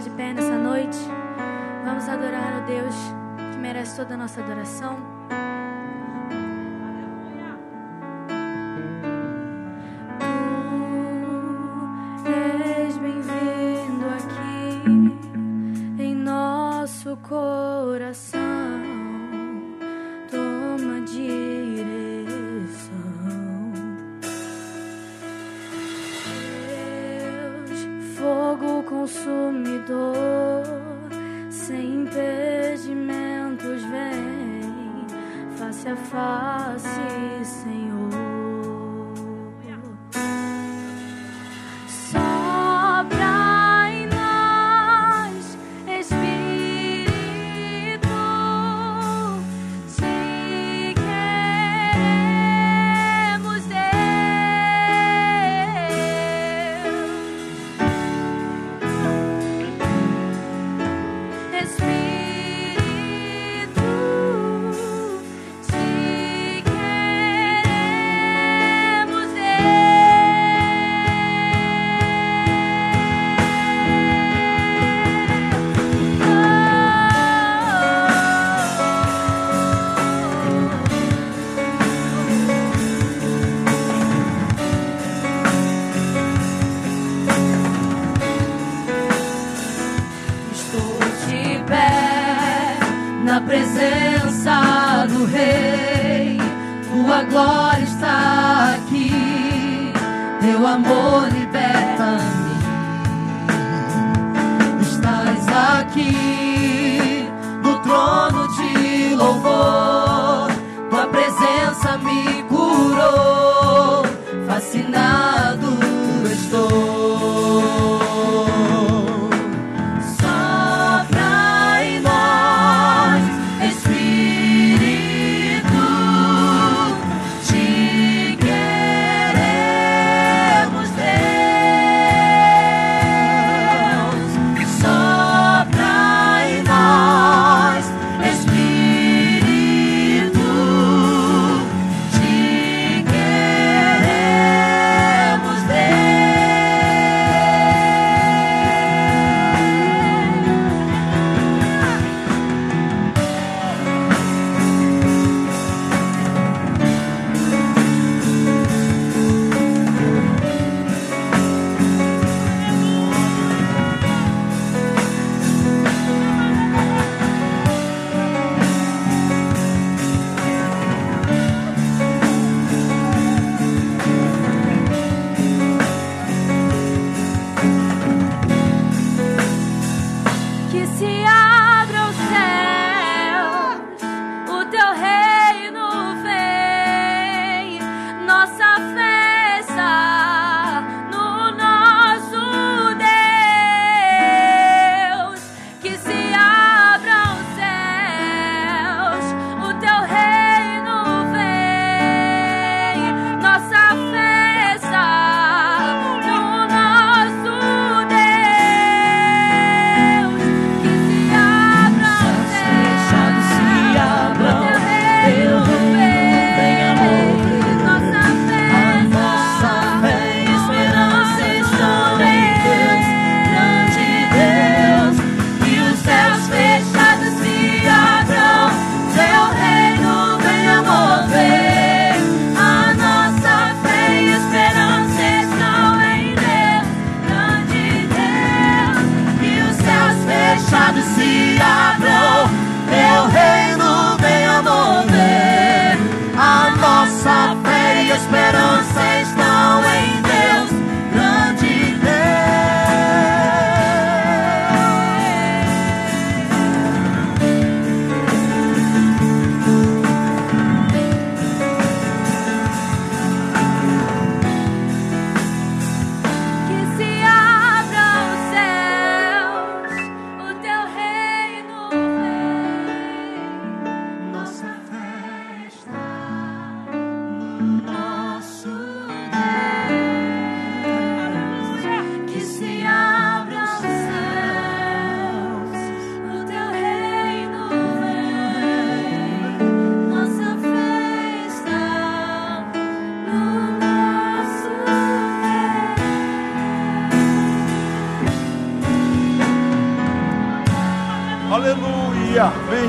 de pé nessa noite. Vamos adorar o Deus que merece toda nossa adoração. Tu és bem-vindo aqui em nosso coração. Face na presença do Rei. Tua glória está aqui. Teu amor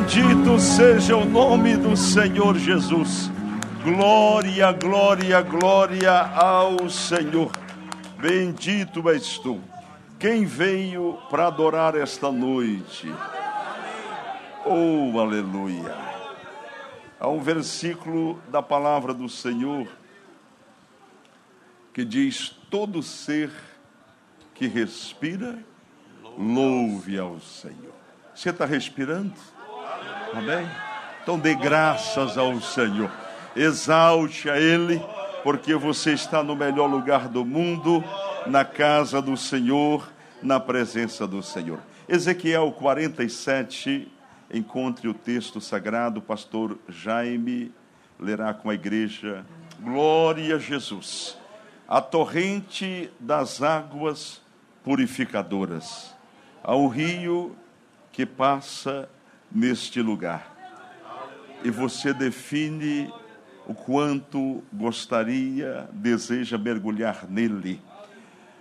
Bendito seja o nome do Senhor Jesus. Glória, glória, glória ao Senhor. Bendito és tu. Quem veio para adorar esta noite? Oh, aleluia! Há um versículo da palavra do Senhor que diz: Todo ser que respira, louve ao Senhor. Você está respirando? Amém? Então dê graças ao Senhor. Exalte a Ele, porque você está no melhor lugar do mundo, na casa do Senhor, na presença do Senhor. Ezequiel 47, encontre o texto sagrado, pastor Jaime lerá com a igreja. Glória a Jesus. A torrente das águas purificadoras. Um rio que passa neste lugar. E você define o quanto gostaria, deseja mergulhar nele.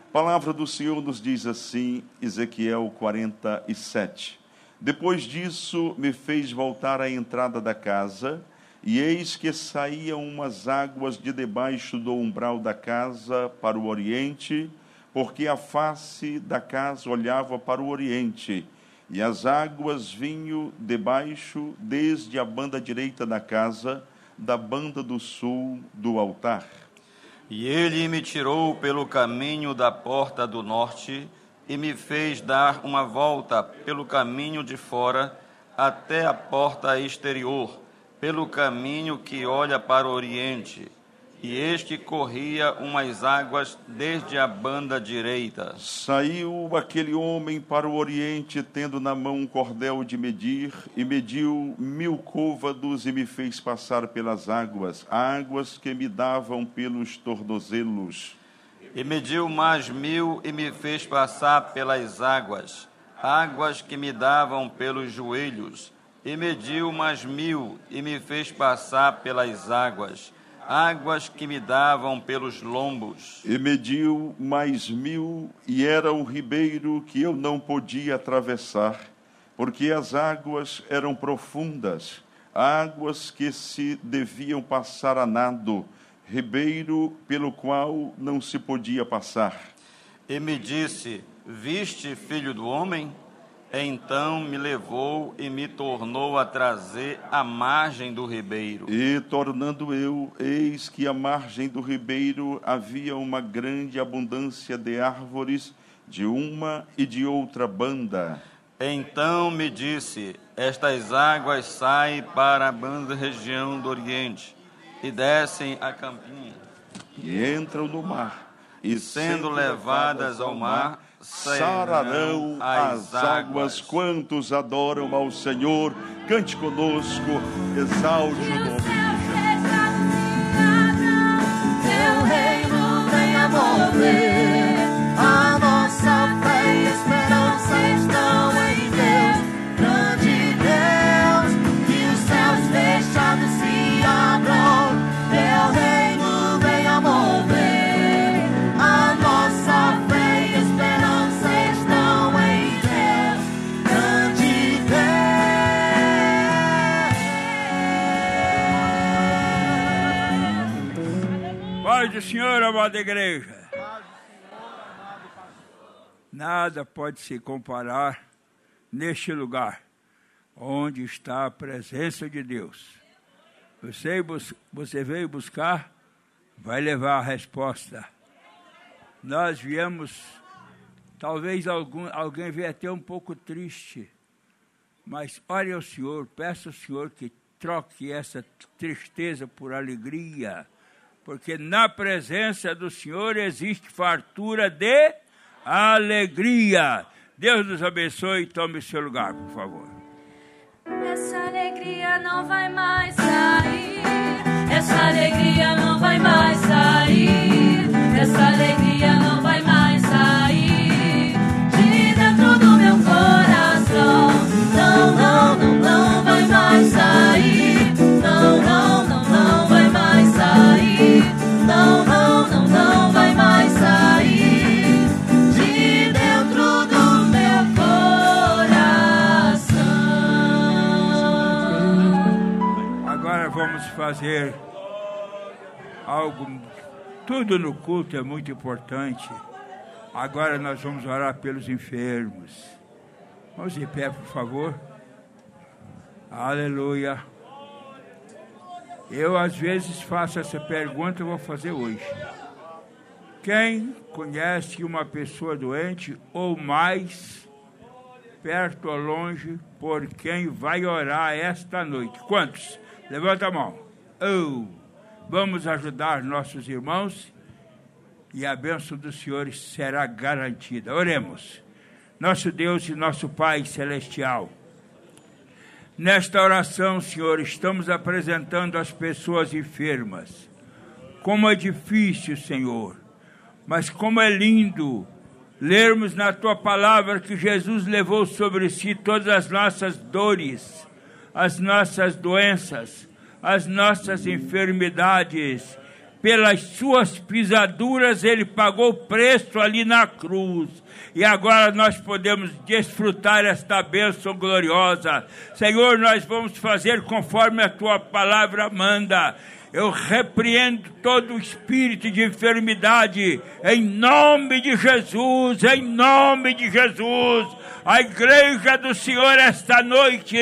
A palavra do Senhor nos diz assim, Ezequiel 47. Depois disso, me fez voltar à entrada da casa, e eis que saíam umas águas de debaixo do umbral da casa para o oriente, porque a face da casa olhava para o oriente e as águas vinham debaixo, desde a banda direita da casa, da banda do sul do altar. E ele me tirou pelo caminho da porta do norte e me fez dar uma volta pelo caminho de fora até a porta exterior, pelo caminho que olha para o oriente e este corria umas águas desde a banda direita. Saiu aquele homem para o oriente, tendo na mão um cordel de medir, e mediu mil côvados e me fez passar pelas águas, águas que me davam pelos tornozelos. E mediu mais mil e me fez passar pelas águas, águas que me davam pelos joelhos. E mediu mais mil e me fez passar pelas águas águas que me davam pelos lombos. E mediu mais mil, e era um ribeiro que eu não podia atravessar, porque as águas eram profundas, águas que se deviam passar a nado, ribeiro pelo qual não se podia passar. E me disse: Viste, filho do homem? Então me levou e me tornou a trazer à margem do ribeiro. E tornando eu, eis que à margem do ribeiro havia uma grande abundância de árvores, de uma e de outra banda. Então me disse: Estas águas saem para a banda região do Oriente e descem a campinha. E entram no mar. E sendo levadas ao mar, sararão as águas. Quantos adoram ao Senhor, cante conosco, exalte o nome Senhor, amada igreja. Nada pode se comparar neste lugar onde está a presença de Deus. Você, você veio buscar, vai levar a resposta. Nós viemos, talvez algum, alguém venha até um pouco triste, mas ore ao Senhor, peça ao Senhor que troque essa tristeza por alegria, porque na presença do Senhor existe fartura de alegria. Deus nos abençoe e tome seu lugar, por favor. Essa alegria não vai mais sair. Essa alegria não vai mais sair. Fazer algo. Tudo no culto é muito importante. Agora nós vamos orar pelos enfermos. Vamos de pé, por favor. Aleluia. Eu às vezes faço essa pergunta, eu vou fazer hoje. Quem conhece uma pessoa doente ou mais, perto ou longe, por quem vai orar esta noite? Quantos? Levanta a mão. Oh, vamos ajudar nossos irmãos e a bênção do Senhor será garantida. Oremos. Nosso Deus e nosso Pai celestial. Nesta oração, Senhor, estamos apresentando as pessoas enfermas. Como é difícil, Senhor, mas como é lindo lermos na tua palavra que Jesus levou sobre si todas as nossas dores, as nossas doenças, as nossas enfermidades. Pelas suas pisaduras ele pagou o preço ali na cruz e agora nós podemos desfrutar esta bênção gloriosa. Senhor, nós vamos fazer conforme a tua palavra manda. Eu repreendo todo espírito de enfermidade, em nome de Jesus, em nome de Jesus. A igreja do Senhor esta noite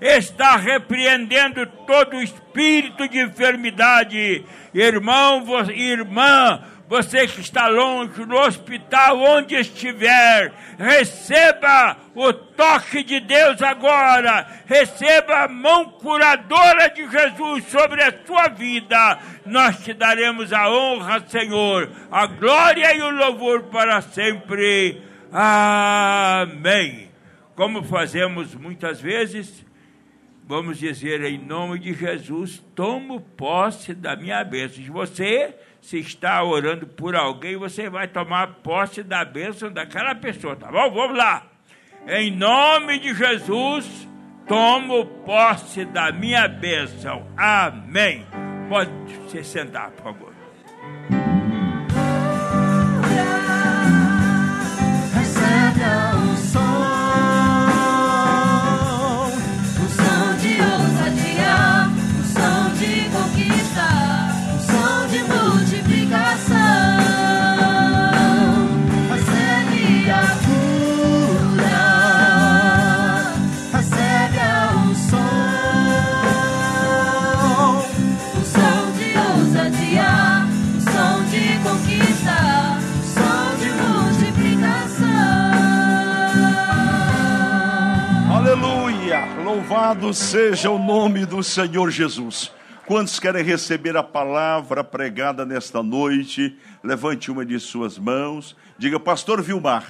está repreendendo todo espírito de enfermidade. Irmão, irmã, você que está longe, no hospital, onde estiver, receba o toque de Deus agora, receba a mão curadora de Jesus sobre a sua vida. Nós te daremos a honra, Senhor, a glória e o louvor para sempre. Amém. Como fazemos muitas vezes, vamos dizer em nome de Jesus, tomo posse da minha bênção. Você se está orando por alguém, você vai tomar posse da bênção daquela pessoa, tá bom? Vamos lá. Em nome de Jesus, tomo posse da minha bênção. Amém. Pode se sentar, por favor. Louvado seja o nome do Senhor Jesus. Quantos querem receber a palavra pregada nesta noite? Levante uma de suas mãos. Diga, Pastor Vilmar,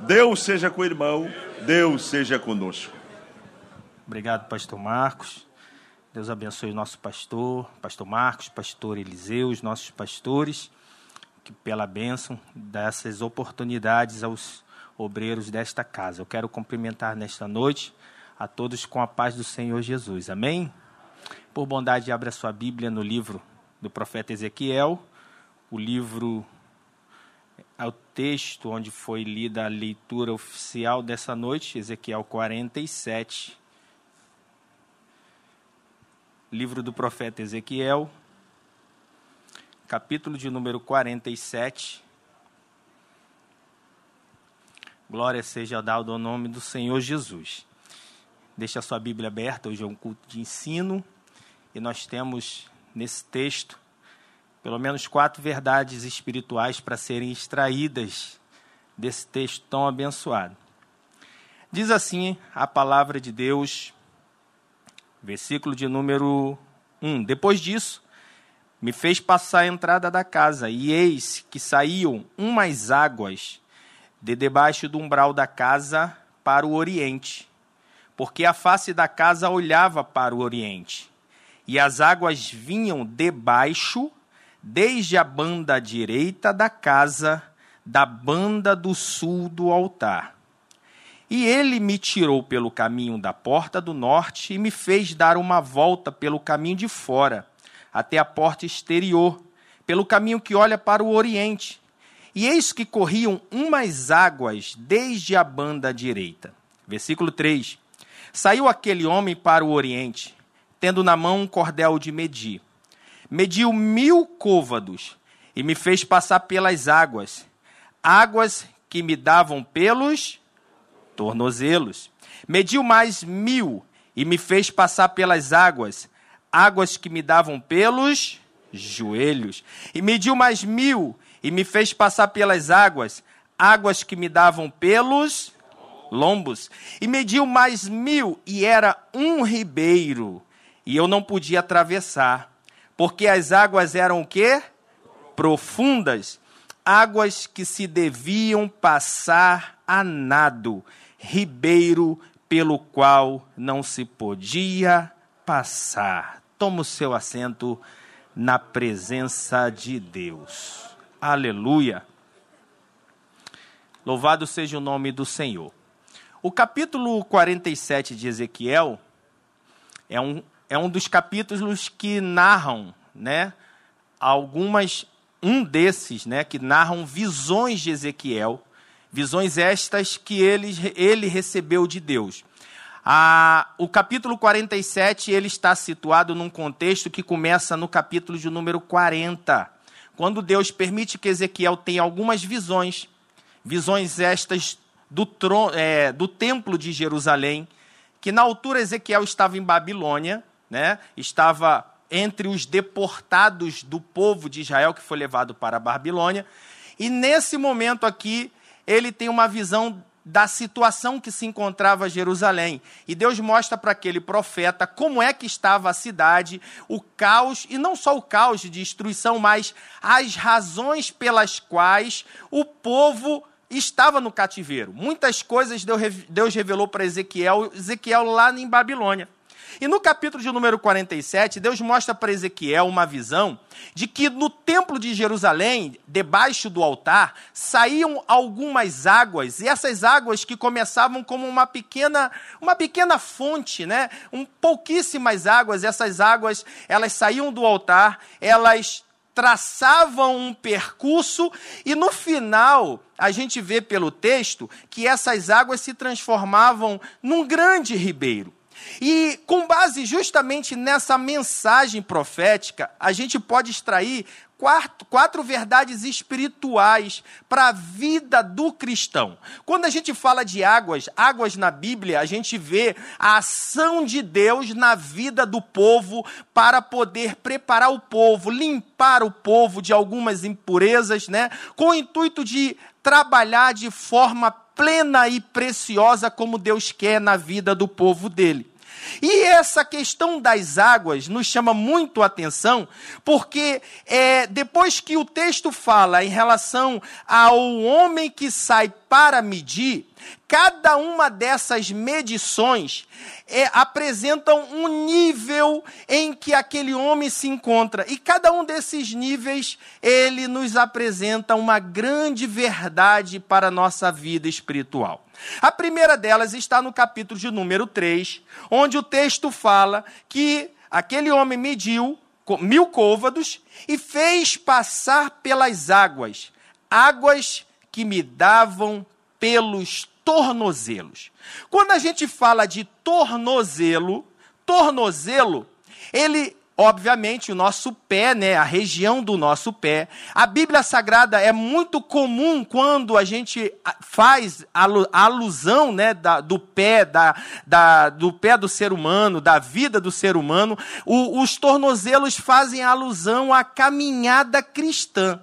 Deus seja com o irmão, Deus seja conosco. Obrigado, pastor Marcos. Deus abençoe o nosso pastor, pastor Marcos, pastor Eliseu, os nossos pastores, que pela bênção dessas oportunidades aos obreiros desta casa. Eu quero cumprimentar nesta noite a todos com a paz do Senhor Jesus. Amém? Por bondade, abra sua Bíblia no livro do profeta Ezequiel, o livro ao texto onde foi lida a leitura oficial dessa noite, Ezequiel 47 livro do profeta Ezequiel, capítulo de número 47. Glória seja dada ao nome do Senhor Jesus. Deixa a sua Bíblia aberta, hoje é um culto de ensino e nós temos nesse texto pelo menos quatro verdades espirituais para serem extraídas desse texto tão abençoado. Diz assim a palavra de Deus, Versículo de número 1. Depois disso, me fez passar a entrada da casa, e eis que saíam umas águas de debaixo do umbral da casa para o oriente, porque a face da casa olhava para o oriente. E as águas vinham debaixo, desde a banda direita da casa, da banda do sul do altar. E ele me tirou pelo caminho da porta do norte e me fez dar uma volta pelo caminho de fora, até a porta exterior, pelo caminho que olha para o oriente. E eis que corriam umas águas desde a banda direita. Versículo 3. Saiu aquele homem para o oriente, tendo na mão um cordel de medir. Mediu mil côvados e me fez passar pelas águas, águas que me davam pelos tornozelos. Mediu mais mil e me fez passar pelas águas, águas que me davam pelos joelhos. E mediu mais mil e me fez passar pelas águas, águas que me davam pelos lombos. E mediu mais mil e era um ribeiro. E eu não podia atravessar, porque as águas eram o quê? Profundas, águas que se deviam passar a nado, ribeiro pelo qual não se podia passar. Toma o seu assento na presença de Deus. Aleluia. Louvado seja o nome do Senhor. O capítulo 47 de Ezequiel é um, é um dos capítulos que narram, né, algumas um desses, né, que narram visões de Ezequiel, visões estas que ele, ele recebeu de Deus. Ah, o capítulo 47 ele está situado num contexto que começa no capítulo de número 40, quando Deus permite que Ezequiel tenha algumas visões, visões estas do, trono, é, do templo de Jerusalém, que na altura Ezequiel estava em Babilônia, né? estava entre os deportados do povo de Israel que foi levado para a Babilônia, e nesse momento aqui ele tem uma visão da situação que se encontrava Jerusalém. E Deus mostra para aquele profeta como é que estava a cidade, o caos, e não só o caos de destruição, mas as razões pelas quais o povo estava no cativeiro. Muitas coisas Deus revelou para Ezequiel, Ezequiel lá em Babilônia. E no capítulo de número 47, Deus mostra para Ezequiel uma visão de que no templo de Jerusalém, debaixo do altar, saíam algumas águas, e essas águas que começavam como uma pequena, uma pequena fonte, né? Um pouquíssimas águas, essas águas, elas saíam do altar, elas traçavam um percurso e no final a gente vê pelo texto que essas águas se transformavam num grande ribeiro. E com base justamente nessa mensagem profética, a gente pode extrair quatro, quatro verdades espirituais para a vida do cristão. Quando a gente fala de águas, águas na Bíblia, a gente vê a ação de Deus na vida do povo para poder preparar o povo, limpar o povo de algumas impurezas, né? Com o intuito de trabalhar de forma plena e preciosa como Deus quer na vida do povo dele. E essa questão das águas nos chama muito a atenção, porque é, depois que o texto fala em relação ao homem que sai para medir, cada uma dessas medições é, apresentam um nível em que aquele homem se encontra. E cada um desses níveis, ele nos apresenta uma grande verdade para a nossa vida espiritual. A primeira delas está no capítulo de número 3, onde o texto fala que aquele homem mediu mil côvados e fez passar pelas águas, águas que me davam pelos tornozelos. Quando a gente fala de tornozelo, tornozelo, ele obviamente, o nosso pé, né, a região do nosso pé. A Bíblia Sagrada é muito comum quando a gente faz a alusão né, da, do pé, da, da, do pé do ser humano, da vida do ser humano. O, os tornozelos fazem alusão à caminhada cristã.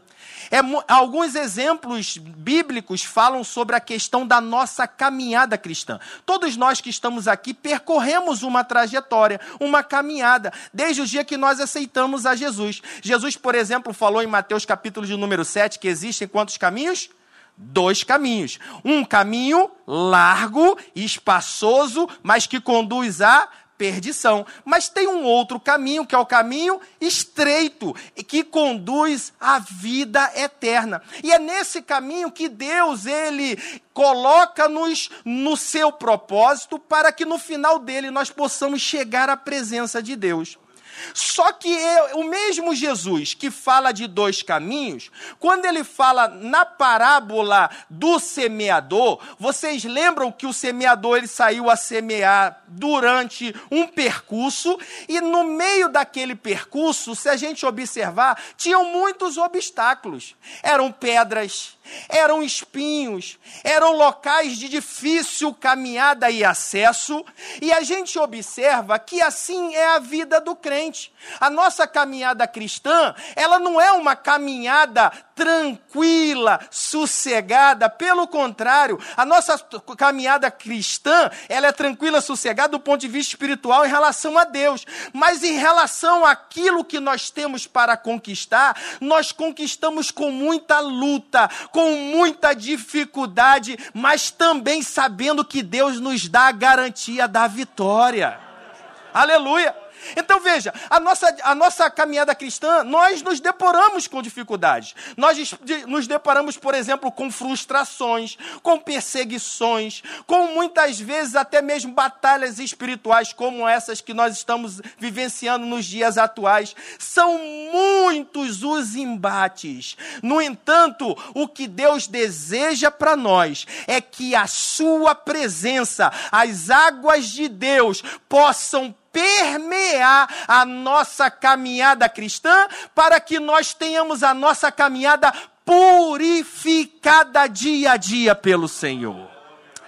É, alguns exemplos bíblicos falam sobre a questão da nossa caminhada cristã. Todos nós que estamos aqui percorremos uma trajetória, uma caminhada, desde o dia que nós aceitamos a Jesus. Jesus, por exemplo, falou em Mateus capítulo de número 7 que existem quantos caminhos? dois caminhos. Um caminho largo espaçoso, mas que conduz a perdição. Mas tem um outro caminho, que é o caminho estreito, que conduz à vida eterna. E é nesse caminho que Deus, ele coloca-nos no seu propósito para que no final dele nós possamos chegar à presença de Deus. Só que eu- o mesmo Jesus que fala de dois caminhos, quando ele fala na parábola do semeador, vocês lembram que o semeador ele saiu a semear durante um percurso e no meio daquele percurso, se a gente observar, tinham muitos obstáculos. Eram pedras, eram espinhos, eram locais de difícil caminhada e acesso, e a gente observa que assim é a vida do crente. A nossa caminhada cristã, ela não é uma caminhada tranquila, sossegada, pelo contrário, a nossa caminhada cristã, ela é tranquila, sossegada do ponto de vista espiritual em relação a Deus, mas em relação àquilo que nós temos para conquistar, nós conquistamos com muita luta, com muita dificuldade, mas também sabendo que Deus nos dá a garantia da vitória. Aleluia! Então veja, a nossa, a nossa caminhada cristã, nós nos deparamos com dificuldades. Nós nos deparamos, por exemplo, com frustrações, com perseguições, com muitas vezes até mesmo batalhas espirituais como essas que nós estamos vivenciando nos dias atuais. São muitos os embates. No entanto, o que Deus deseja para nós é que a sua presença, as águas de Deus possam permear a nossa caminhada cristã, para que nós tenhamos a nossa caminhada purificada dia a dia pelo Senhor.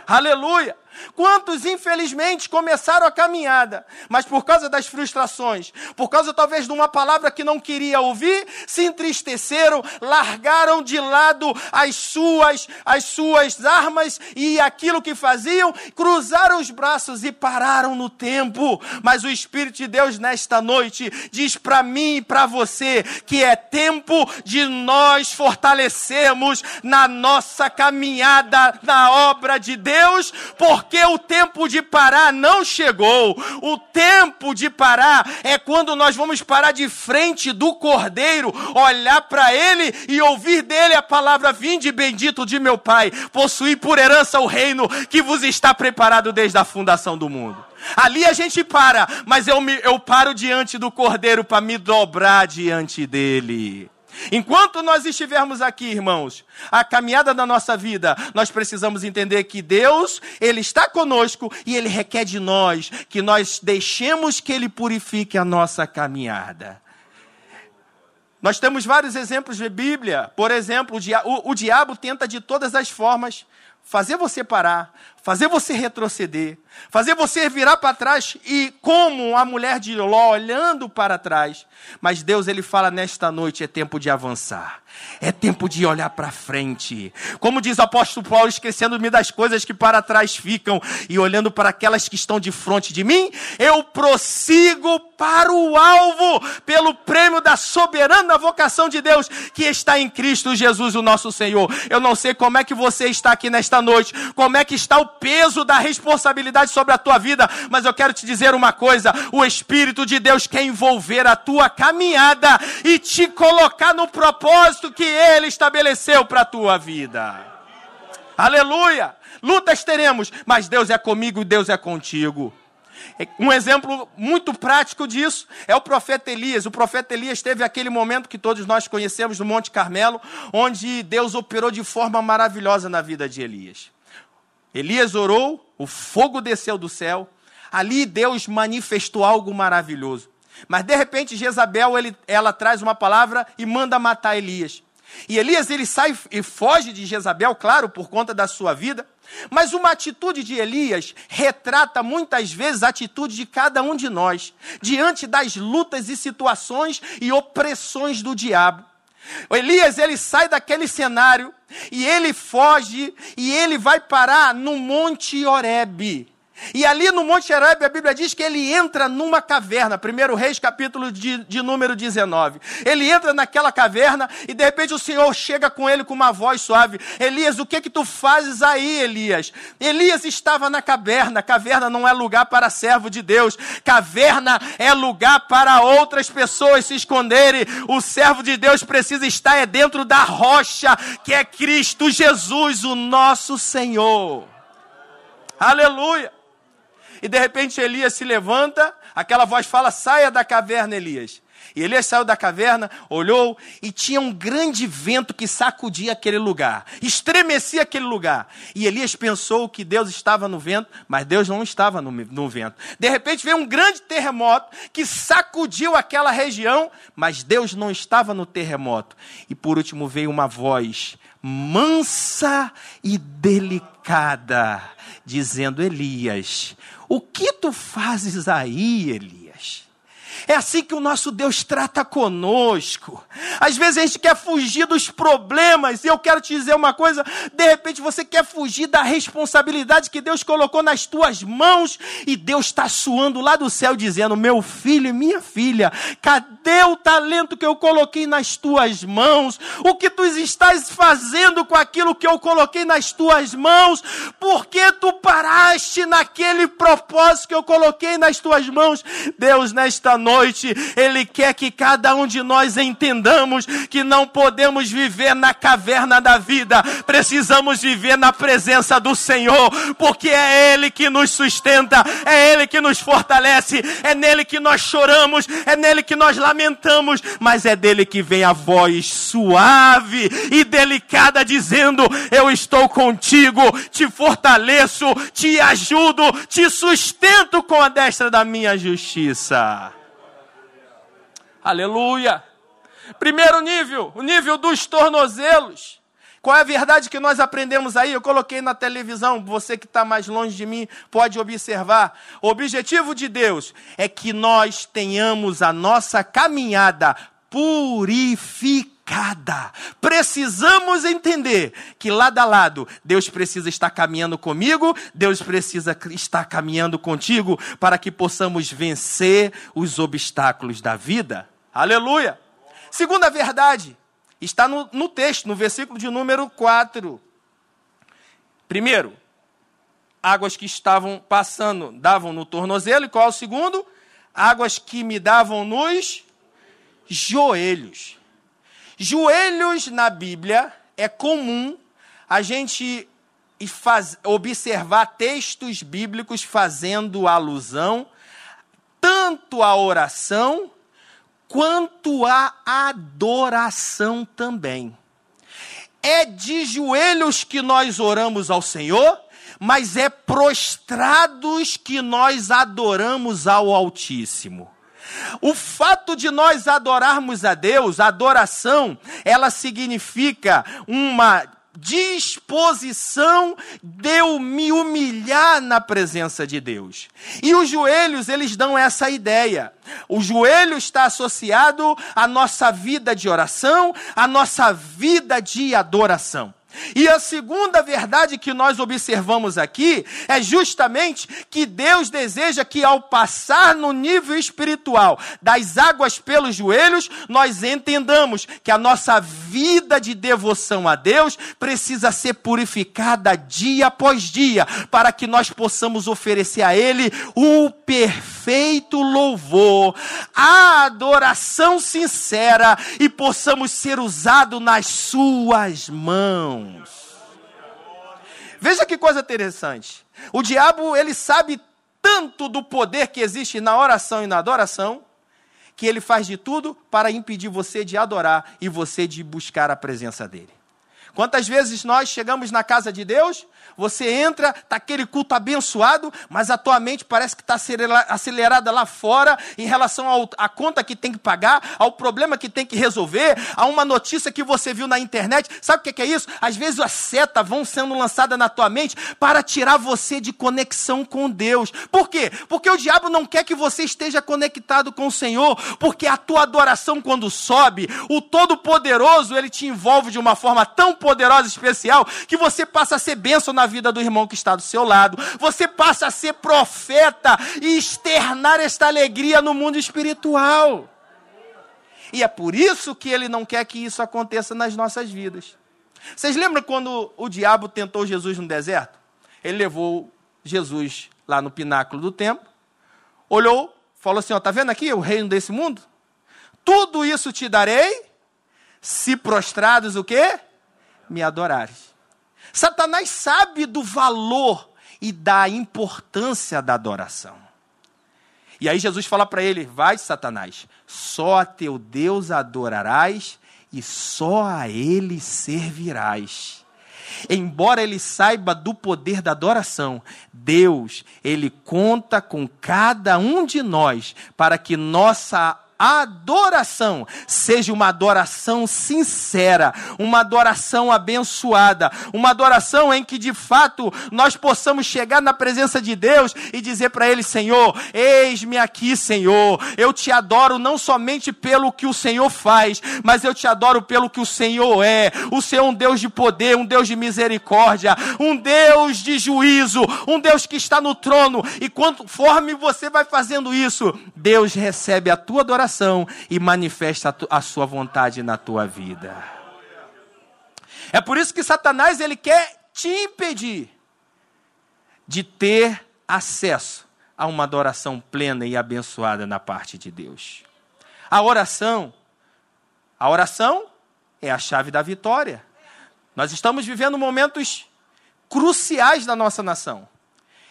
Aleluia! Quantos, infelizmente, começaram a caminhada, mas por causa das frustrações, por causa talvez de uma palavra que não queria ouvir, se entristeceram, largaram de lado as suas, as suas armas e aquilo que faziam, cruzaram os braços e pararam no tempo. Mas o Espírito de Deus, nesta noite, diz para mim e para você que é tempo de nós fortalecermos na nossa caminhada na obra de Deus, porque o tempo de parar não chegou. O tempo de parar é quando nós vamos parar de frente do Cordeiro, olhar para ele e ouvir dele a palavra: Vinde bendito de meu Pai, possuir por herança o reino que vos está preparado desde a fundação do mundo. Ali a gente para, mas eu, me, eu paro diante do Cordeiro para me dobrar diante dele. Enquanto nós estivermos aqui, irmãos, a caminhada da nossa vida, nós precisamos entender que Deus, Ele está conosco e Ele requer de nós que nós deixemos que Ele purifique a nossa caminhada. Nós temos vários exemplos de Bíblia. Por exemplo, o, dia, o, o diabo tenta de todas as formas fazer você parar, fazer você retroceder, fazer você virar para trás e como a mulher de Ló olhando para trás. Mas Deus ele fala nesta noite é tempo de avançar. É tempo de olhar para frente. Como diz o apóstolo Paulo, esquecendo-me das coisas que para trás ficam e olhando para aquelas que estão de frente de mim, eu prossigo para o alvo pelo prêmio da soberana vocação de Deus que está em Cristo Jesus, o nosso Senhor. Eu não sei como é que você está aqui nesta noite, como é que está o peso da responsabilidade sobre a tua vida, mas eu quero te dizer uma coisa: o Espírito de Deus quer envolver a tua caminhada e te colocar no propósito que Ele estabeleceu para a tua vida. Aleluia! Lutas teremos, mas Deus é comigo e Deus é contigo. Um exemplo muito prático disso é o profeta Elias. O profeta Elias teve aquele momento que todos nós conhecemos no Monte Carmelo, onde Deus operou de forma maravilhosa na vida de Elias. Elias orou, o fogo desceu do céu, ali Deus manifestou algo maravilhoso. Mas de repente Jezabel ele, ela traz uma palavra e manda matar Elias. E Elias ele sai e foge de Jezabel, claro, por conta da sua vida. Mas uma atitude de Elias retrata muitas vezes a atitude de cada um de nós, diante das lutas e situações e opressões do diabo. O Elias ele sai daquele cenário e ele foge e ele vai parar no Monte Horebe. E ali no Monte Horebe, a Bíblia diz que ele entra numa caverna, 1 Reis, capítulo de, de, número 19. Ele entra naquela caverna e de repente o Senhor chega com ele com uma voz suave: Elias, o que que tu fazes aí, Elias? Elias estava na caverna. Caverna não é lugar para servo de Deus, caverna é lugar para outras pessoas se esconderem. O servo de Deus precisa estar é dentro da rocha, que é Cristo Jesus, o nosso Senhor. Aleluia. E de repente Elias se levanta, aquela voz fala: saia da caverna, Elias. E Elias saiu da caverna, olhou e tinha um grande vento que sacudia aquele lugar, estremecia aquele lugar. E Elias pensou que Deus estava no vento, mas Deus não estava no, no vento. De repente veio um grande terremoto que sacudiu aquela região, mas Deus não estava no terremoto. E por último veio uma voz mansa e delicada, dizendo: Elias, o que tu fazes aí, Elias? É assim que o nosso Deus trata conosco. Às vezes a gente quer fugir dos problemas, e eu quero te dizer uma coisa: de repente você quer fugir da responsabilidade que Deus colocou nas tuas mãos, e Deus está suando lá do céu, dizendo: Meu filho e minha filha, cadê o talento que eu coloquei nas tuas mãos? O que tu estás fazendo com aquilo que eu coloquei nas tuas mãos? Por que tu paraste naquele propósito que eu coloquei nas tuas mãos? Deus, nesta noite, noite, Ele quer que cada um de nós entendamos que não podemos viver na caverna da vida, precisamos viver na presença do Senhor, porque é Ele que nos sustenta, é Ele que nos fortalece, é nele que nós choramos, é nele que nós lamentamos, mas é dele que vem a voz suave e delicada dizendo: Eu estou contigo, te fortaleço, te ajudo, te sustento com a destra da minha justiça. Aleluia. Primeiro nível, o nível dos tornozelos. Qual é a verdade que nós aprendemos aí? Eu coloquei na televisão, você que está mais longe de mim pode observar. O objetivo de Deus é que nós tenhamos a nossa caminhada purificada. Precisamos entender que lado a lado, Deus precisa estar caminhando comigo, Deus precisa estar caminhando contigo, para que possamos vencer os obstáculos da vida. Aleluia. Segunda verdade, está no, no texto, no versículo de número 4. Primeiro, águas que estavam passando, davam no tornozelo, e qual é o segundo? Águas que me davam nos joelhos. Joelhos na Bíblia é comum a gente faz, observar textos bíblicos fazendo alusão tanto à oração quanto à adoração também. É de joelhos que nós oramos ao Senhor, mas é prostrados que nós adoramos ao Altíssimo. O fato de nós adorarmos a Deus, adoração, ela significa uma disposição de eu me humilhar na presença de Deus. E os joelhos, eles dão essa ideia. O joelho está associado à nossa vida de oração, à nossa vida de adoração. E a segunda verdade que nós observamos aqui é justamente que Deus deseja que ao passar no nível espiritual das águas pelos joelhos, nós entendamos que a nossa vida de devoção a Deus precisa ser purificada dia após dia, para que nós possamos oferecer a Ele o perfeito louvor, a adoração sincera e possamos ser usados nas Suas mãos. Veja que coisa interessante. O diabo, ele sabe tanto do poder que existe na oração e na adoração, que ele faz de tudo para impedir você de adorar e você de buscar a presença dele. Quantas vezes nós chegamos na casa de Deus você entra, está aquele culto abençoado, mas a tua mente parece que está acelerada lá fora em relação à conta que tem que pagar, ao problema que tem que resolver, a uma notícia que você viu na internet. Sabe o que é isso? Às vezes as setas vão sendo lançadas na tua mente para tirar você de conexão com Deus. Por quê? Porque o diabo não quer que você esteja conectado com o Senhor, porque a tua adoração quando sobe, o Todo-Poderoso, ele te envolve de uma forma tão poderosa e especial que você passa a ser bênção na na vida do irmão que está do seu lado. Você passa a ser profeta e externar esta alegria no mundo espiritual. E é por isso que ele não quer que isso aconteça nas nossas vidas. Vocês lembram quando o diabo tentou Jesus no deserto? Ele levou Jesus lá no pináculo do templo, olhou, falou assim: ó, tá vendo aqui o reino desse mundo? Tudo isso te darei, se prostrados o quê? Me adorares. Satanás sabe do valor e da importância da adoração. E aí Jesus fala para ele: Vai, Satanás, só a teu Deus adorarás e só a ele servirás. Embora ele saiba do poder da adoração, Deus, ele conta com cada um de nós para que nossa adoração. Seja uma adoração sincera, uma adoração abençoada, uma adoração em que de fato nós possamos chegar na presença de Deus e dizer para Ele: Senhor, eis-me aqui, Senhor, eu te adoro não somente pelo que o Senhor faz, mas eu te adoro pelo que o Senhor é. O Senhor é um Deus de poder, um Deus de misericórdia, um Deus de juízo, um Deus que está no trono, e conforme você vai fazendo isso, Deus recebe a tua adoração coração e manifesta a, sua vontade na tua vida. É por isso que Satanás ele quer te impedir de ter acesso a uma adoração plena e abençoada na parte de Deus. A oração, a oração é a chave da vitória. Nós estamos vivendo momentos cruciais da nossa nação.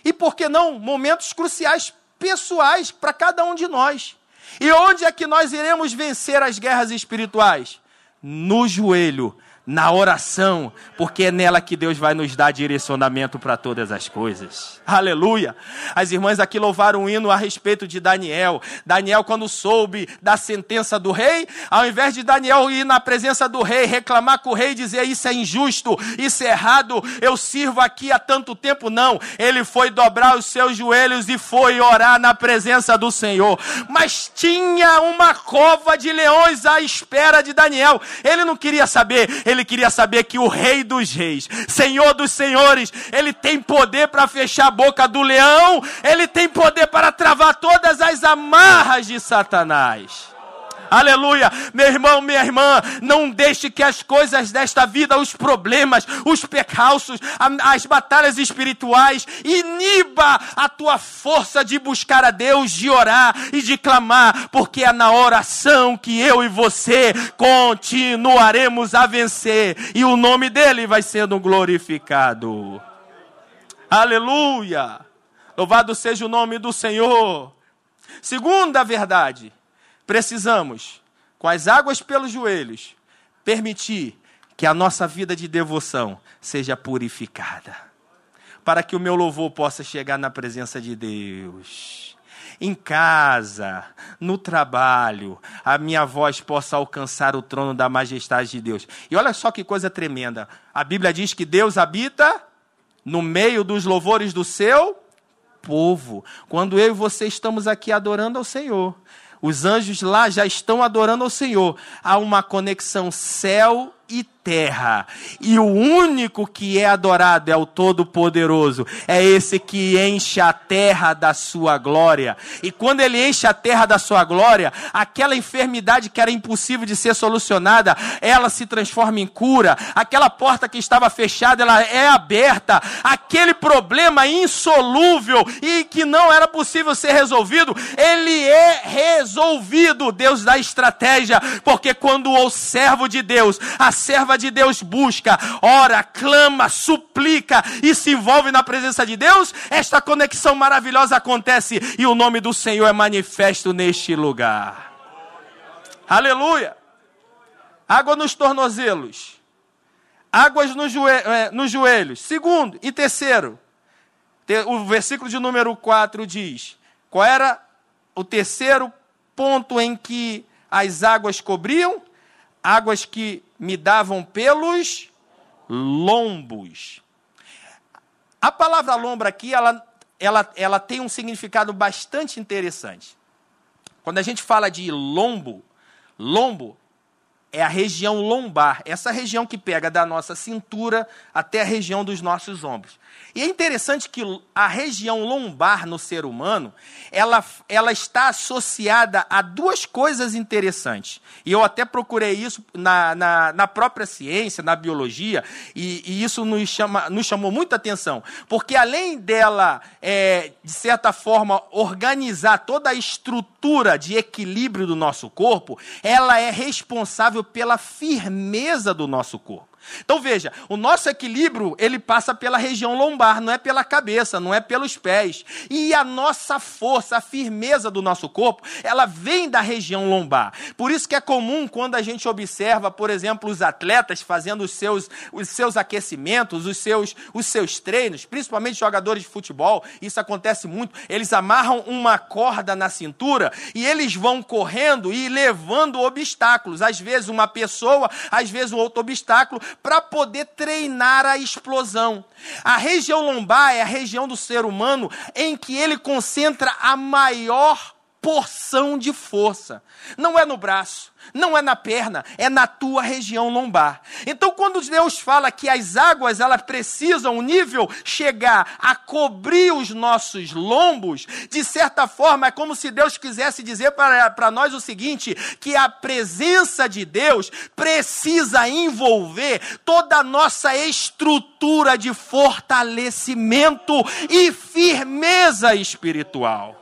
E por que não momentos cruciais pessoais para cada um de nós? E onde é que nós iremos vencer as guerras espirituais? No joelho, na oração, porque é nela que Deus vai nos dar direcionamento para todas as coisas. Aleluia! As irmãs aqui louvaram um hino a respeito de Daniel. Daniel, quando soube da sentença do rei, ao invés de Daniel ir na presença do rei, reclamar com o rei dizer isso é injusto, isso é errado, eu sirvo aqui há tanto tempo, não. Ele foi dobrar os seus joelhos e foi orar na presença do Senhor. Mas tinha uma cova de leões à espera de Daniel. Ele não queria saber queria saber que o Rei dos Reis, Senhor dos Senhores, ele tem poder para fechar a boca do leão, ele tem poder para travar todas as amarras de Satanás. Aleluia. Meu irmão, minha irmã, não deixe que as coisas desta vida, os problemas, os pecalços, as batalhas espirituais, iniba a tua força de buscar a Deus, de orar e de clamar, porque é na oração que eu e você continuaremos a vencer e o nome dele vai sendo glorificado. Aleluia. Louvado seja o nome do Senhor. Segunda verdade precisamos, com as águas pelos joelhos, permitir que a nossa vida de devoção seja purificada, para que o meu louvor possa chegar na presença de Deus. Em casa, no trabalho, a minha voz possa alcançar o trono da majestade de Deus. E olha só que coisa tremenda. A Bíblia diz que Deus habita no meio dos louvores do seu povo. Quando eu e você estamos aqui adorando ao Senhor, os anjos lá já estão adorando ao Senhor. Há uma conexão céu e terra. E o único que é adorado é o Todo-Poderoso. É esse que enche a terra da sua glória. E quando ele enche a terra da sua glória, aquela enfermidade que era impossível de ser solucionada, ela se transforma em cura. Aquela porta que estava fechada, ela é aberta. Aquele problema insolúvel e que não era possível ser resolvido, ele é resolvido. Deus dá estratégia, porque quando o servo de Deus, a serva de Deus busca, ora, clama, suplica e se envolve na presença de Deus, esta conexão maravilhosa acontece e o nome do Senhor é manifesto neste lugar. Aleluia! Água nos tornozelos, águas nos, é, nos joelhos. Segundo e terceiro, o versículo de número 4 diz: qual era o terceiro ponto em que as águas cobriam? Águas que me davam pelos lombos. A palavra lombra aqui, ela, ela, ela tem um significado bastante interessante. Quando a gente fala de lombo, lombo é a região lombar, essa região que pega da nossa cintura até a região dos nossos ombros. E é interessante que a região lombar no ser humano, ela, ela está associada a duas coisas interessantes. E eu até procurei isso na, na, na própria ciência, na biologia, e, e, isso nos, chama, nos chamou muita atenção. Porque além dela, é, de certa forma, organizar toda a estrutura de equilíbrio do nosso corpo, ela é responsável pela firmeza do nosso corpo. Então veja, o nosso equilíbrio, ele passa pela região lombar, não é pela cabeça, não é pelos pés. E a nossa força, a firmeza do nosso corpo, ela vem da região lombar. Por isso que é comum quando a gente observa, por exemplo, os atletas fazendo os seus, os seus aquecimentos, os seus, os seus treinos, principalmente jogadores de futebol, isso acontece muito, eles amarram uma corda na cintura e eles vão correndo e levando obstáculos. Às vezes uma pessoa, às vezes um outro obstáculo, para poder treinar a explosão. A região lombar é a região do ser humano em que ele concentra a maior porção de força. Não é no braço, não é na perna, é na tua região lombar. Então, quando Deus fala que as águas elas precisam o nível chegar a cobrir os nossos lombos, de certa forma é como se Deus quisesse dizer para nós o seguinte: que a presença de Deus precisa envolver toda a nossa estrutura de fortalecimento e firmeza espiritual.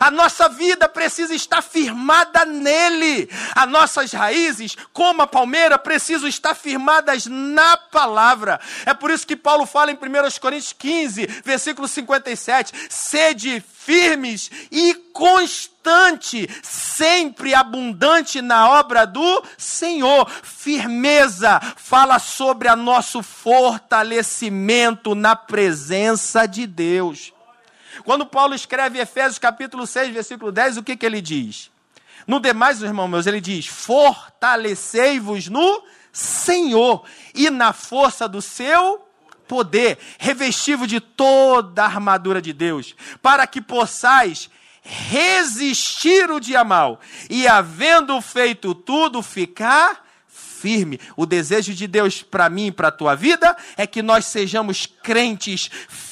A nossa vida precisa estar firmada nele. As nossas raízes, como a palmeira, precisam estar firmadas na palavra. É por isso que Paulo fala em 1 Coríntios 15, versículo 57, sede firmes e constante, sempre abundante na obra do Senhor. Firmeza fala sobre a nosso fortalecimento na presença de Deus. Quando Paulo escreve Efésios capítulo 6, versículo 10, o que, que ele diz? No demais, irmãos meus, ele diz: Fortalecei-vos no Senhor e na força do seu poder, revestivo de toda a armadura de Deus, para que possais resistir o dia mal e, havendo feito tudo, ficar firme. O desejo de Deus para mim e para a tua vida é que nós sejamos crentes firmes,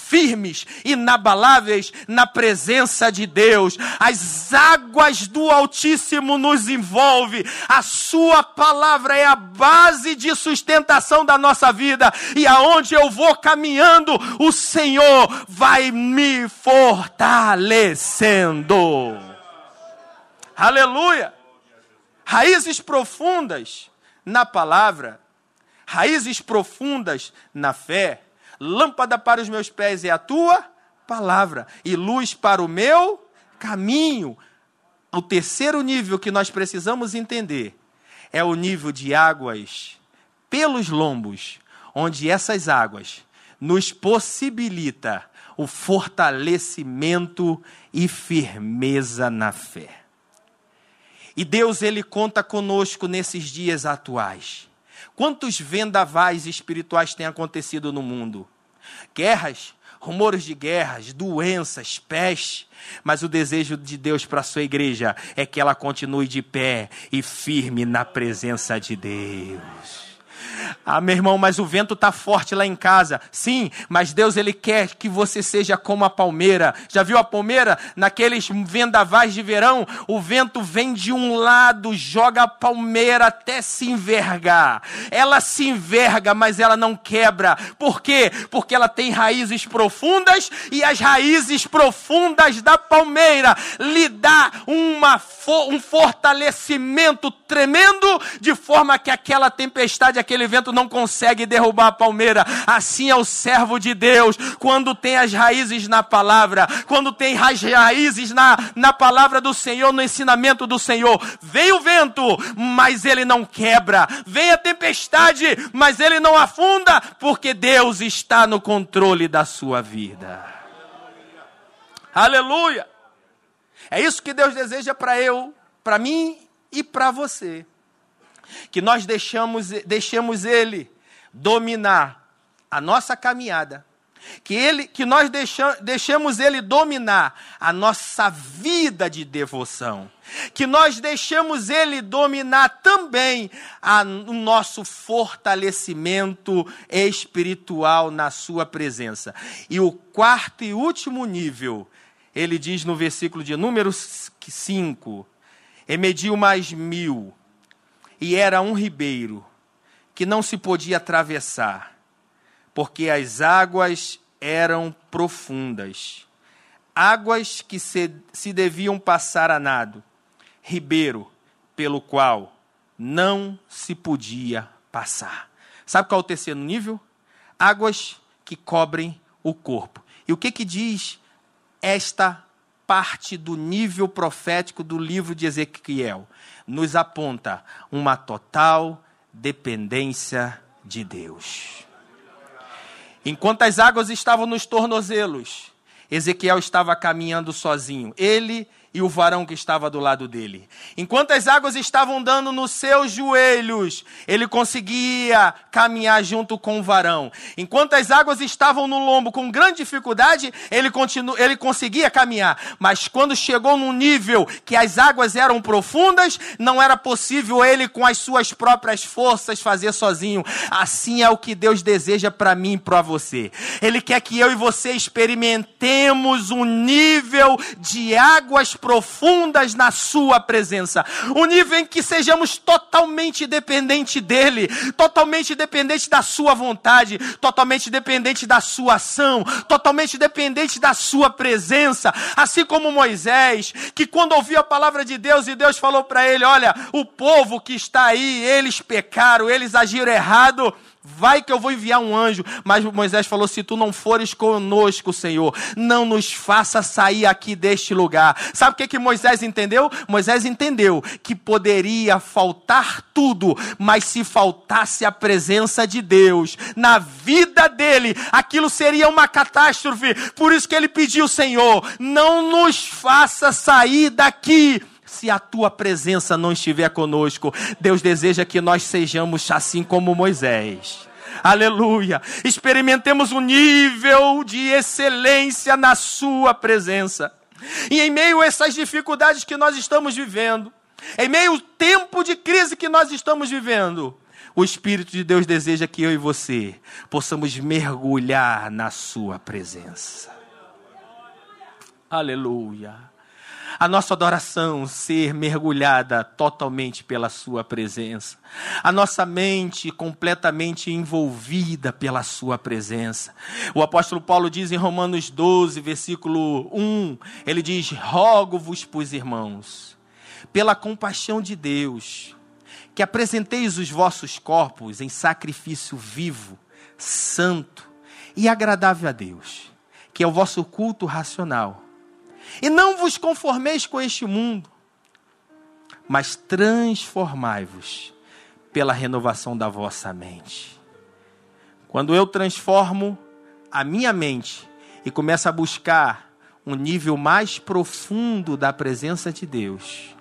inabaláveis na presença de Deus. As águas do Altíssimo nos envolve. A sua palavra é a base de sustentação da nossa vida e aonde eu vou caminhando, o Senhor vai me fortalecendo. Aleluia! Raízes profundas na palavra, raízes profundas na fé Lâmpada para os meus pés é a tua palavra e luz para o meu caminho. O terceiro nível que nós precisamos entender é o nível de águas pelos lombos, onde essas águas nos possibilita o fortalecimento e firmeza na fé. E Deus ele conta conosco nesses dias atuais. Quantos vendavais espirituais têm acontecido no mundo? Guerras, rumores de guerras, doenças, peste. Mas o desejo de Deus para a sua igreja é que ela continue de pé e firme na presença de Deus. Ah, meu irmão, mas o vento está forte lá em casa. Sim, mas Deus ele quer que você seja como a palmeira. Já viu a palmeira? Naqueles vendavais de verão, o vento vem de um lado, joga a palmeira até se envergar. Ela se enverga, mas ela não quebra. Por quê? Porque ela tem raízes profundas e as raízes profundas da palmeira lhe dá uma, um fortalecimento tremendo, de forma que aquela tempestade, aquele vento não consegue derrubar a palmeira. Assim é o servo de Deus, quando tem as raízes na palavra, quando tem as raízes na, na palavra do Senhor, no ensinamento do Senhor. Vem o vento, mas ele não quebra. Vem a tempestade, mas ele não afunda, porque Deus está no controle da sua vida. Aleluia! É isso que Deus deseja para eu, para mim e para você que nós deixamos, deixemos Ele dominar a nossa caminhada, que, ele, que nós deixamos, deixemos Ele dominar a nossa vida de devoção, que nós deixemos Ele dominar também a, o nosso fortalecimento espiritual na Sua presença. E o quarto e último nível, ele diz no versículo de número 5: e mediu mais mil e era um ribeiro que não se podia atravessar, porque as águas eram profundas, águas que se, se deviam passar a nado, ribeiro pelo qual não se podia passar. Sabe qual é o terceiro nível? Águas que cobrem o corpo. E o que que diz esta parte do nível profético do livro de Ezequiel? Nos aponta uma total dependência de Deus. Enquanto as águas estavam nos tornozelos, Ezequiel estava caminhando sozinho. Ele e o varão que estava do lado dele. Enquanto as águas estavam dando nos seus joelhos, ele conseguia caminhar junto com o varão. Enquanto as águas estavam no lombo com grande dificuldade, ele, continu, ele conseguia caminhar. Mas quando chegou num nível que as águas eram profundas, não era possível ele, com as suas próprias forças, fazer sozinho. Assim é o que Deus deseja para mim e para você. Ele quer que eu e você experimentemos um nível de águas profundas profundas na Sua presença. Um nível em que sejamos totalmente dependentes dEle, totalmente dependentes da Sua vontade, totalmente dependentes da Sua ação, totalmente dependentes da Sua presença. Assim como Moisés, que quando ouviu a palavra de Deus e Deus falou para ele: Olha, o povo que está aí, eles pecaram, eles agiram errado vai que eu vou enviar um anjo. Mas Moisés falou: se tu não fores conosco, Senhor, não nos faça sair aqui deste lugar. Sabe o que, que Moisés entendeu? Moisés entendeu que poderia faltar tudo, mas se faltasse a presença de Deus na vida dele, aquilo seria uma catástrofe. Por isso que ele pediu, Senhor, não nos faça sair daqui se a tua presença não estiver conosco. Deus deseja que nós sejamos assim como Moisés. Aleluia. Experimentemos um nível de excelência na sua presença. E em meio a essas dificuldades que nós estamos vivendo, em meio ao tempo de crise que nós estamos vivendo, o Espírito de Deus deseja que eu e você possamos mergulhar na Sua presença. Aleluia a nossa adoração ser mergulhada totalmente pela Sua presença, a nossa mente completamente envolvida pela Sua presença. O apóstolo Paulo diz em Romanos 12, versículo 1, ele diz: Rogo-vos, pois irmãos, pela compaixão de Deus, que apresenteis os vossos corpos em sacrifício vivo, santo e agradável a Deus, que é o vosso culto racional e não vos conformeis com este mundo, mas transformai-vos pela renovação da vossa mente. Quando eu transformo a minha mente e começo a buscar um nível mais profundo da presença de Deus,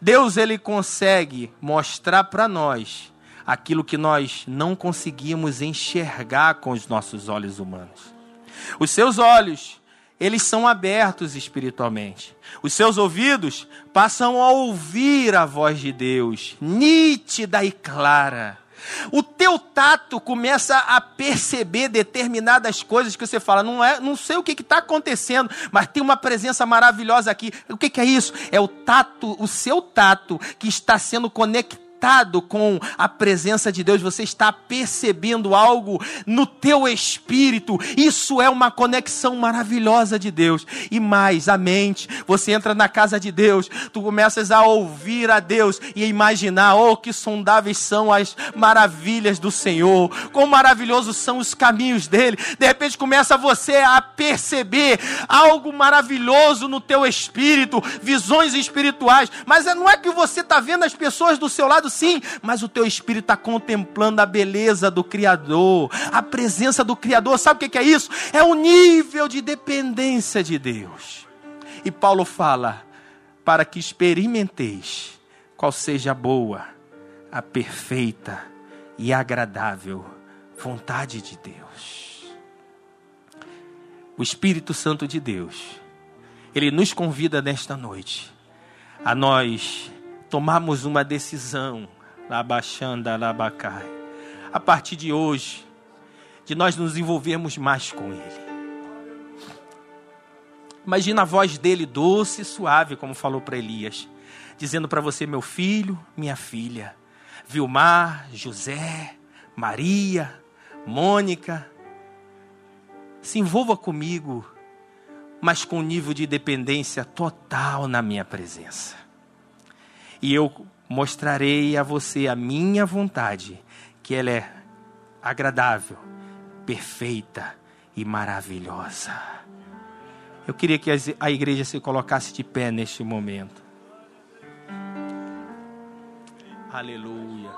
Deus ele consegue mostrar para nós aquilo que nós não conseguimos enxergar com os nossos olhos humanos. Os seus olhos eles são abertos espiritualmente. Os seus ouvidos passam a ouvir a voz de Deus, nítida e clara. O teu tato começa a perceber determinadas coisas que você fala, não, é, não sei o que está acontecendo, mas tem uma presença maravilhosa aqui. O que, que é isso? É o tato, o seu tato que está sendo conectado conectado com a presença de Deus, você está percebendo algo no teu espírito. Isso é uma conexão maravilhosa de Deus. E mais, a mente, você entra na casa de Deus, tu começas a ouvir a Deus e a imaginar, oh, que sondáveis são as maravilhas do Senhor, quão maravilhosos são os caminhos dele. De repente começa você a perceber algo maravilhoso no teu espírito, visões espirituais, mas não é que você está vendo as pessoas do seu lado sim, mas o teu espírito está contemplando a beleza do Criador, a presença do Criador. Sabe o que é isso? É um nível de dependência de Deus. E Paulo fala: para que experimenteis qual seja a boa, a perfeita e agradável vontade de Deus. O Espírito Santo de Deus, ele nos convida nesta noite a nós tomamos uma decisão, Labaxanda, Labacai, a partir de hoje, de nós nos envolvermos mais com Ele. Imagina a voz dele doce e suave, como falou para Elias, dizendo para você, meu filho, minha filha, Vilmar, José, Maria, Mônica, se envolva comigo, mas com um nível de dependência total na minha presença e eu mostrarei a você a minha vontade, que ela é agradável, perfeita e maravilhosa. Eu queria que a igreja se colocasse de pé neste momento. Aleluia.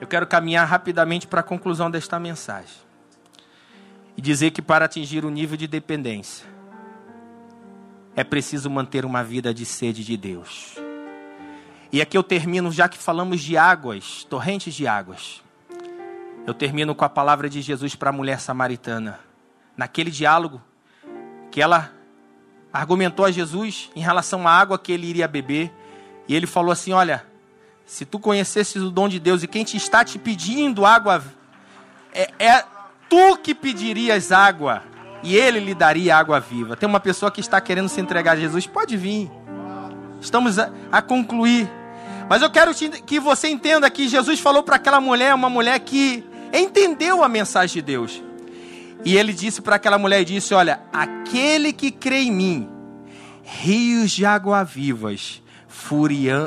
Eu quero caminhar rapidamente para a conclusão desta mensagem. E dizer que para atingir o nível de dependência, é preciso manter uma vida de sede de Deus. E aqui eu termino, já que falamos de águas, torrentes de águas. Eu termino com a palavra de Jesus para a mulher samaritana. Naquele diálogo que ela argumentou a Jesus em relação à água que ele iria beber. E ele falou assim: Olha, se tu conhecesses o dom de Deus e quem te está te pedindo água, é, é tu que pedirias água e ele lhe daria água viva. Tem uma pessoa que está querendo se entregar a Jesus, pode vir. Estamos a, a concluir. Mas eu quero que você entenda que Jesus falou para aquela mulher, uma mulher que entendeu a mensagem de Deus. E ele disse para aquela mulher, disse, olha, aquele que crê em mim, rios de água vivas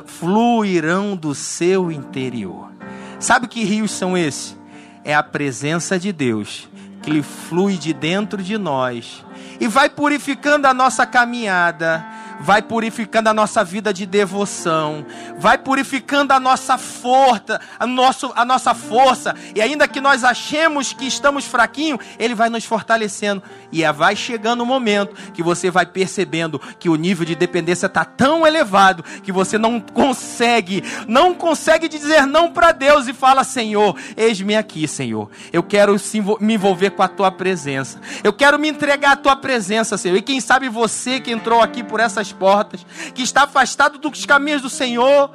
fluirão do seu interior. Sabe que rios são esses? É a presença de Deus que lhe flui de dentro de nós e vai purificando a nossa caminhada vai purificando a nossa vida de devoção, vai purificando a nossa força, a, nosso, a nossa força, e ainda que nós achemos que estamos fraquinhos, Ele vai nos fortalecendo, e é, vai chegando o um momento que você vai percebendo que o nível de dependência está tão elevado que você não consegue, não consegue dizer não para Deus e fala: Senhor, eis-me aqui, Senhor, eu quero me envolver com a Tua presença, eu quero me entregar à Tua presença, Senhor, e quem sabe você que entrou aqui por essas portas, que está afastado dos caminhos do Senhor,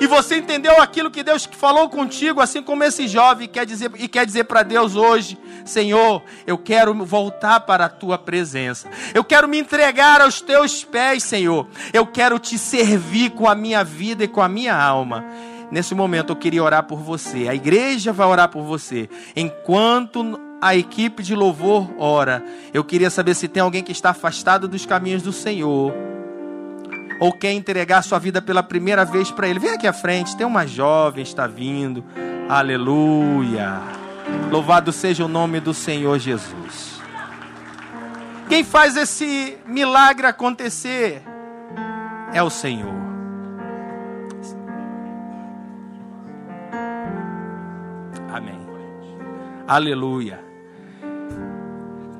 e você entendeu aquilo que Deus falou contigo, assim como esse jovem quer dizer e quer dizer para Deus hoje, Senhor, eu quero voltar para a tua presença. Eu quero me entregar aos teus pés, Senhor. Eu quero te servir com a minha vida e com a minha alma. Nesse momento eu queria orar por você. A igreja vai orar por você. Enquanto a equipe de louvor ora, eu queria saber se tem alguém que está afastado dos caminhos do Senhor ou quer entregar sua vida pela primeira vez para Ele, vem aqui à frente. Tem uma jovem está vindo. Aleluia. Louvado seja o nome do Senhor Jesus. Quem faz esse milagre acontecer é o Senhor. Amém. Aleluia.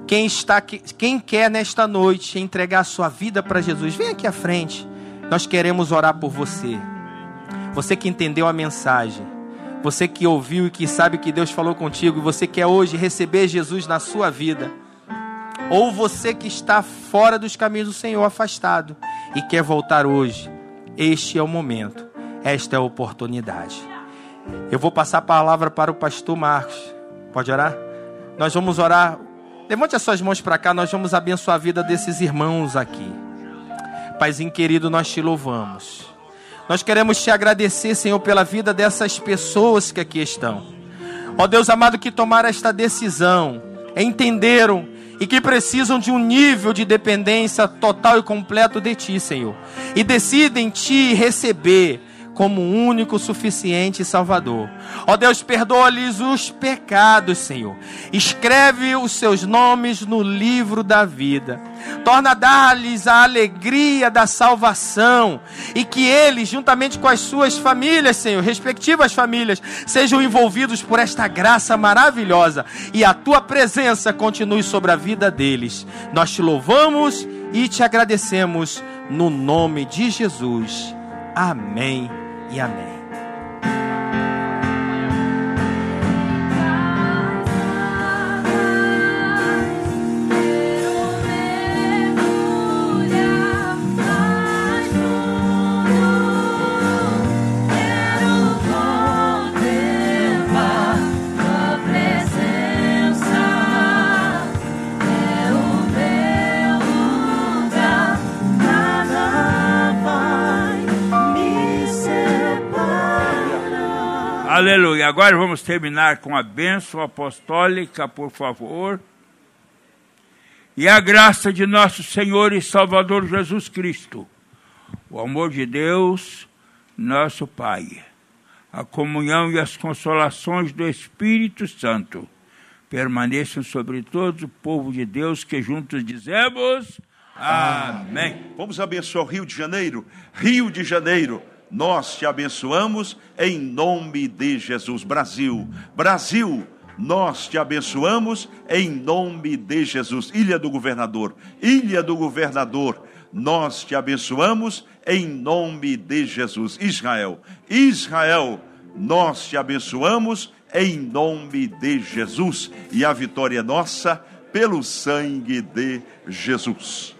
Quem está quem quer nesta noite entregar sua vida para Jesus, vem aqui à frente. Nós queremos orar por você. Você que entendeu a mensagem, você que ouviu e que sabe que Deus falou contigo, e você quer hoje receber Jesus na sua vida, ou você que está fora dos caminhos do Senhor, afastado, e quer voltar hoje, este é o momento, esta é a oportunidade. Eu vou passar a palavra para o pastor Marcos. Pode orar? Nós vamos orar. Levante as suas mãos para cá, nós vamos abençoar a vida desses irmãos aqui. Paizinho querido, nós te louvamos. Nós queremos te agradecer, Senhor, pela vida dessas pessoas que aqui estão. Ó Deus amado, que tomaram esta decisão, entenderam e que precisam de um nível de dependência total e completo de Ti, Senhor. E decidem Te receber como único, suficiente Salvador. Ó Deus, perdoa-lhes os pecados, Senhor. Escreve os seus nomes no livro da vida. Torna a dar-lhes a alegria da salvação e que eles, juntamente com as suas famílias, Senhor, respectivas famílias, sejam envolvidos por esta graça maravilhosa e a tua presença continue sobre a vida deles. Nós te louvamos e te agradecemos no nome de Jesus. Amém e amém. Agora vamos terminar com a bênção apostólica, por favor. E a graça de nosso Senhor e Salvador Jesus Cristo, o amor de Deus, nosso Pai, a comunhão e as consolações do Espírito Santo permaneçam sobre todo o povo de Deus que juntos dizemos amém. Vamos abençoar o Rio de Janeiro. Rio de Janeiro, nós te abençoamos em nome de Jesus. Brasil, Brasil, nós te abençoamos em nome de Jesus. Ilha do Governador, Ilha do Governador, nós te abençoamos em nome de Jesus. Israel, Israel, nós te abençoamos em nome de Jesus. E a vitória é nossa pelo sangue de Jesus.